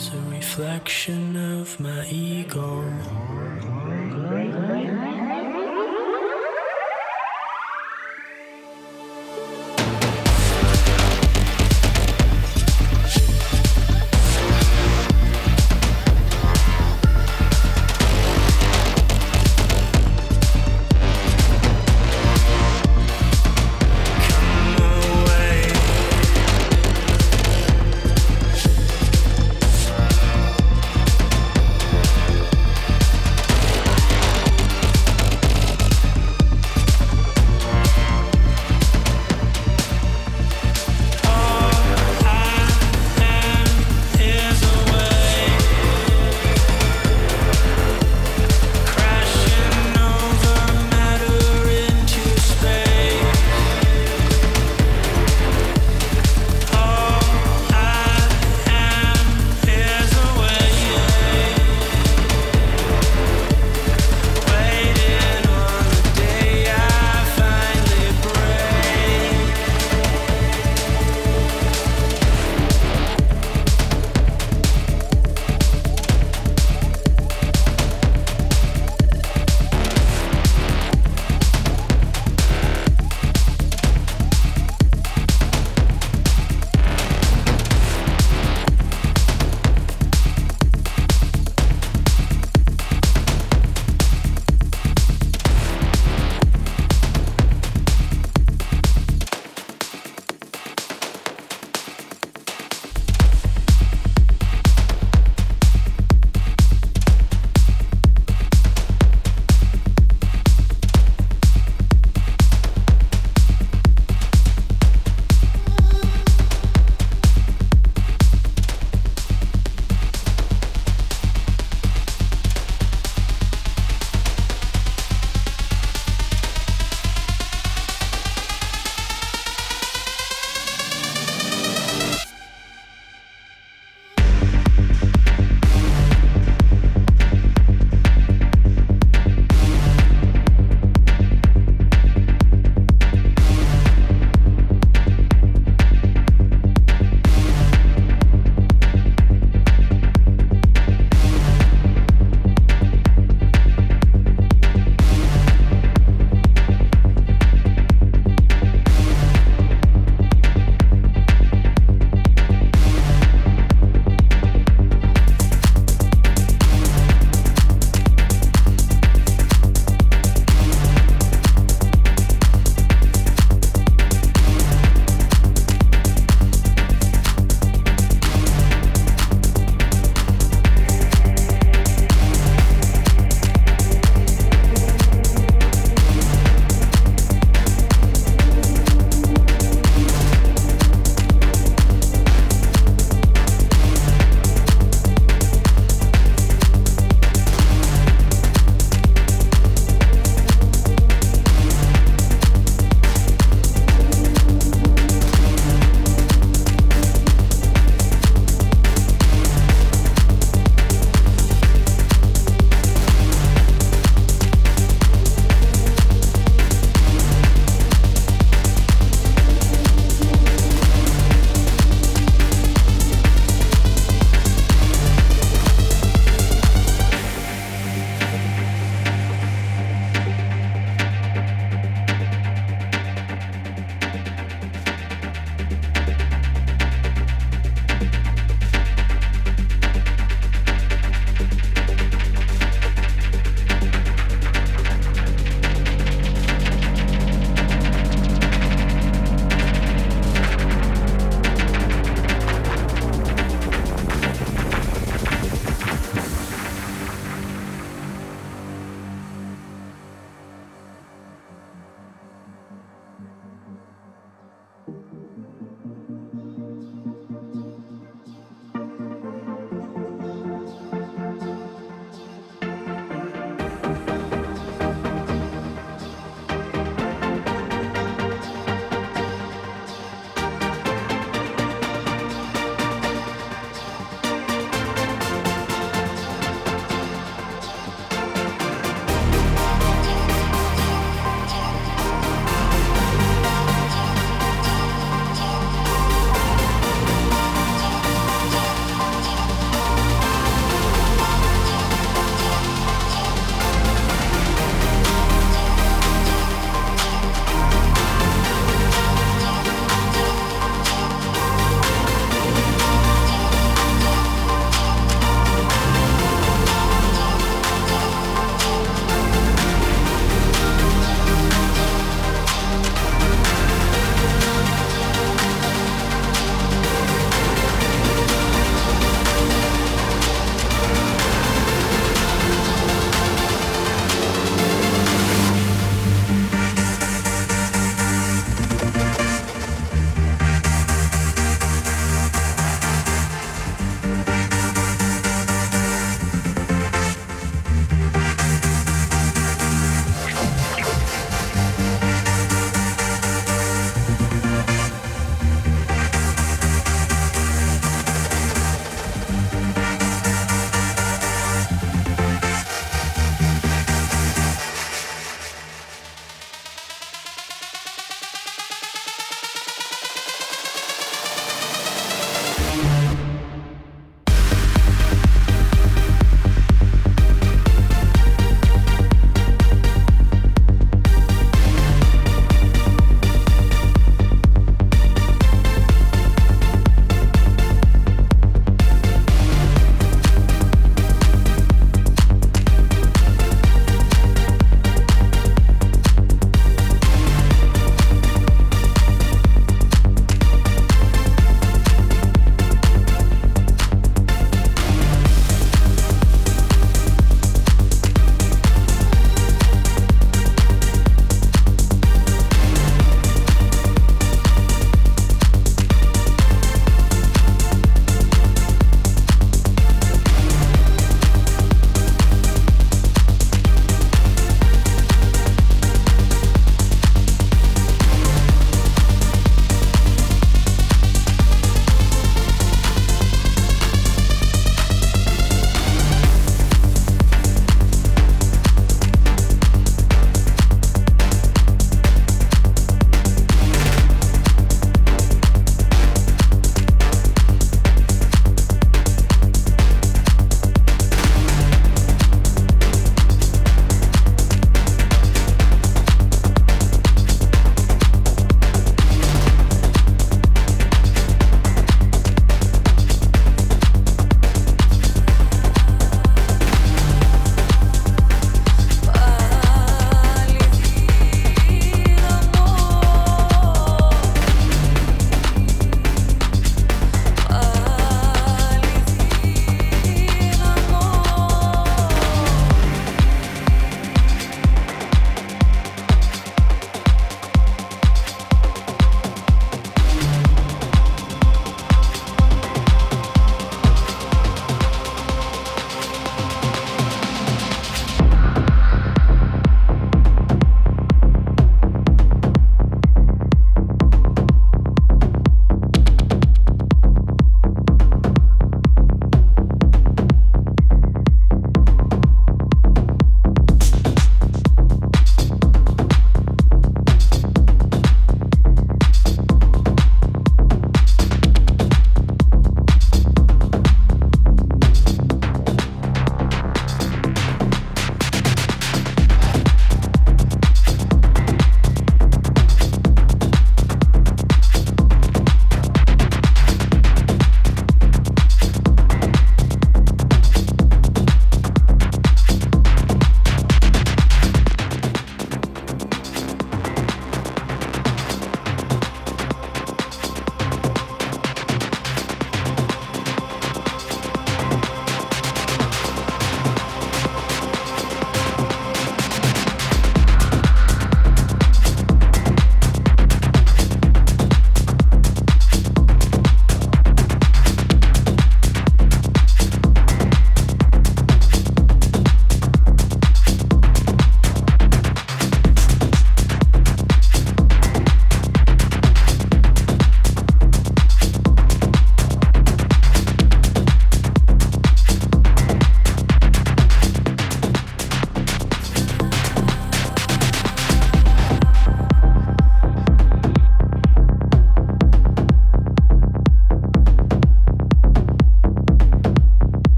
Is a reflection of my ego.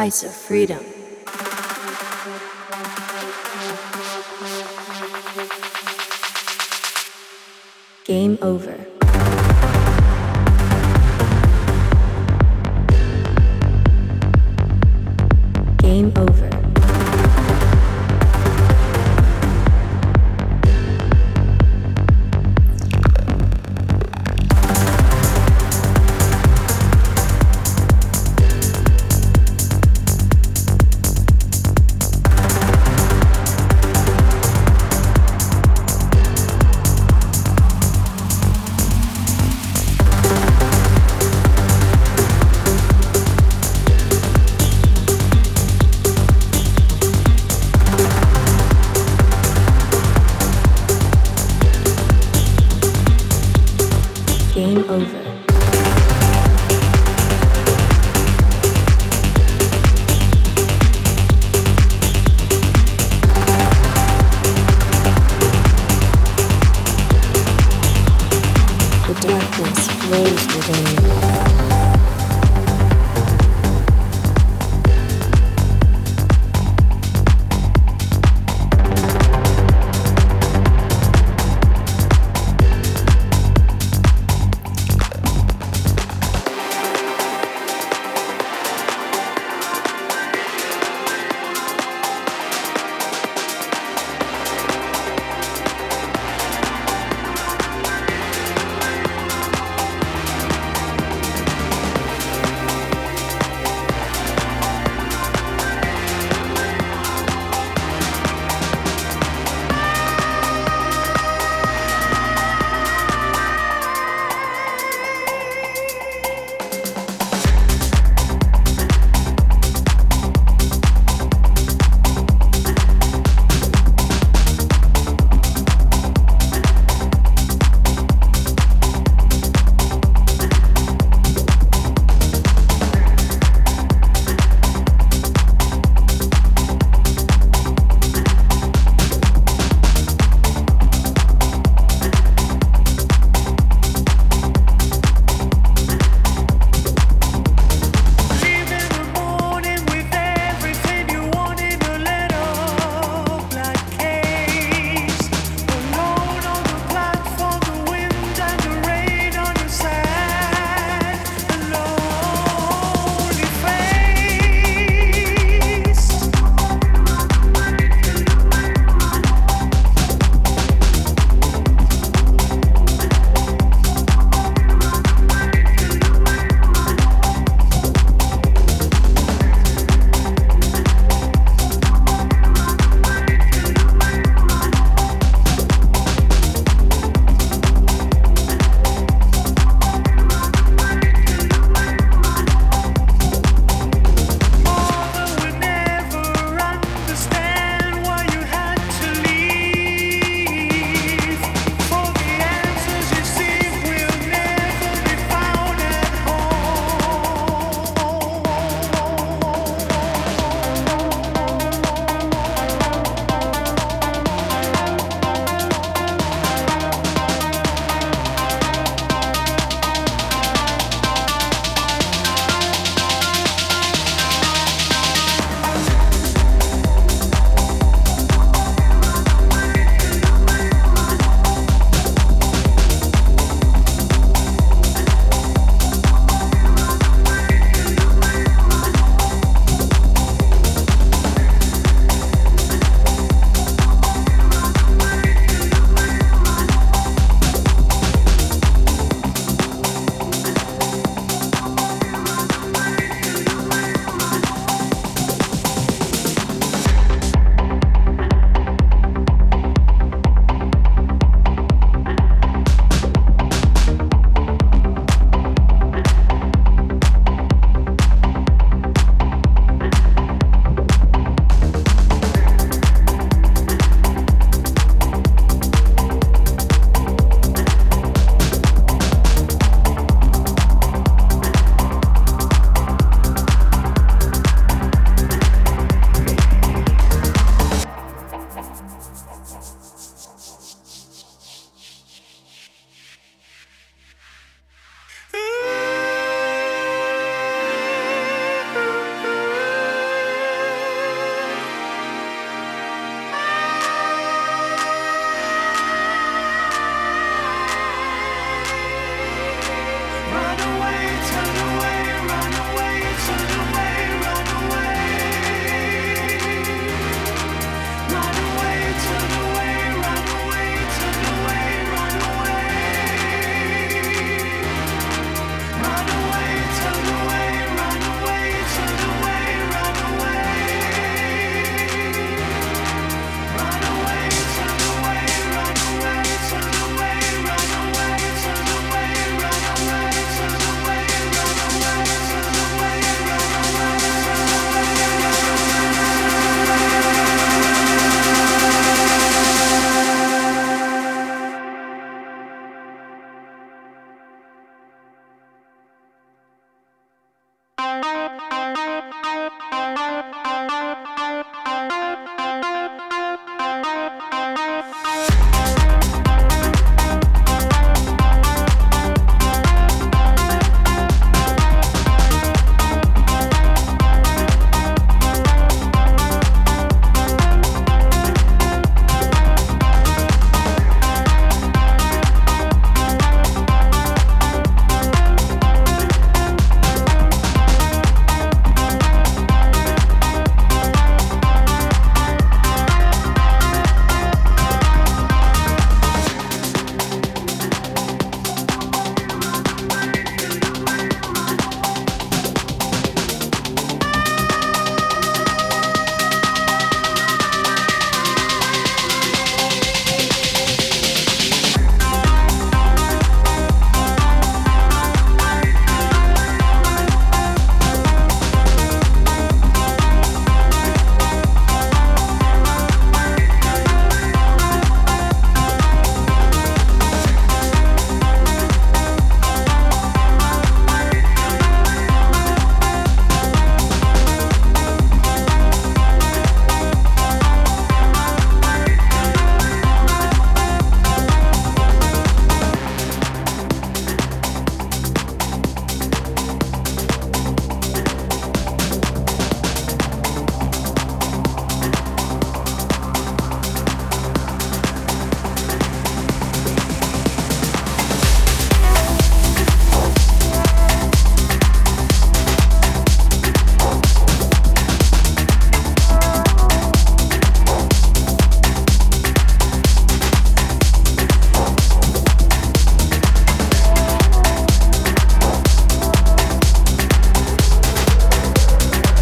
Price of freedom.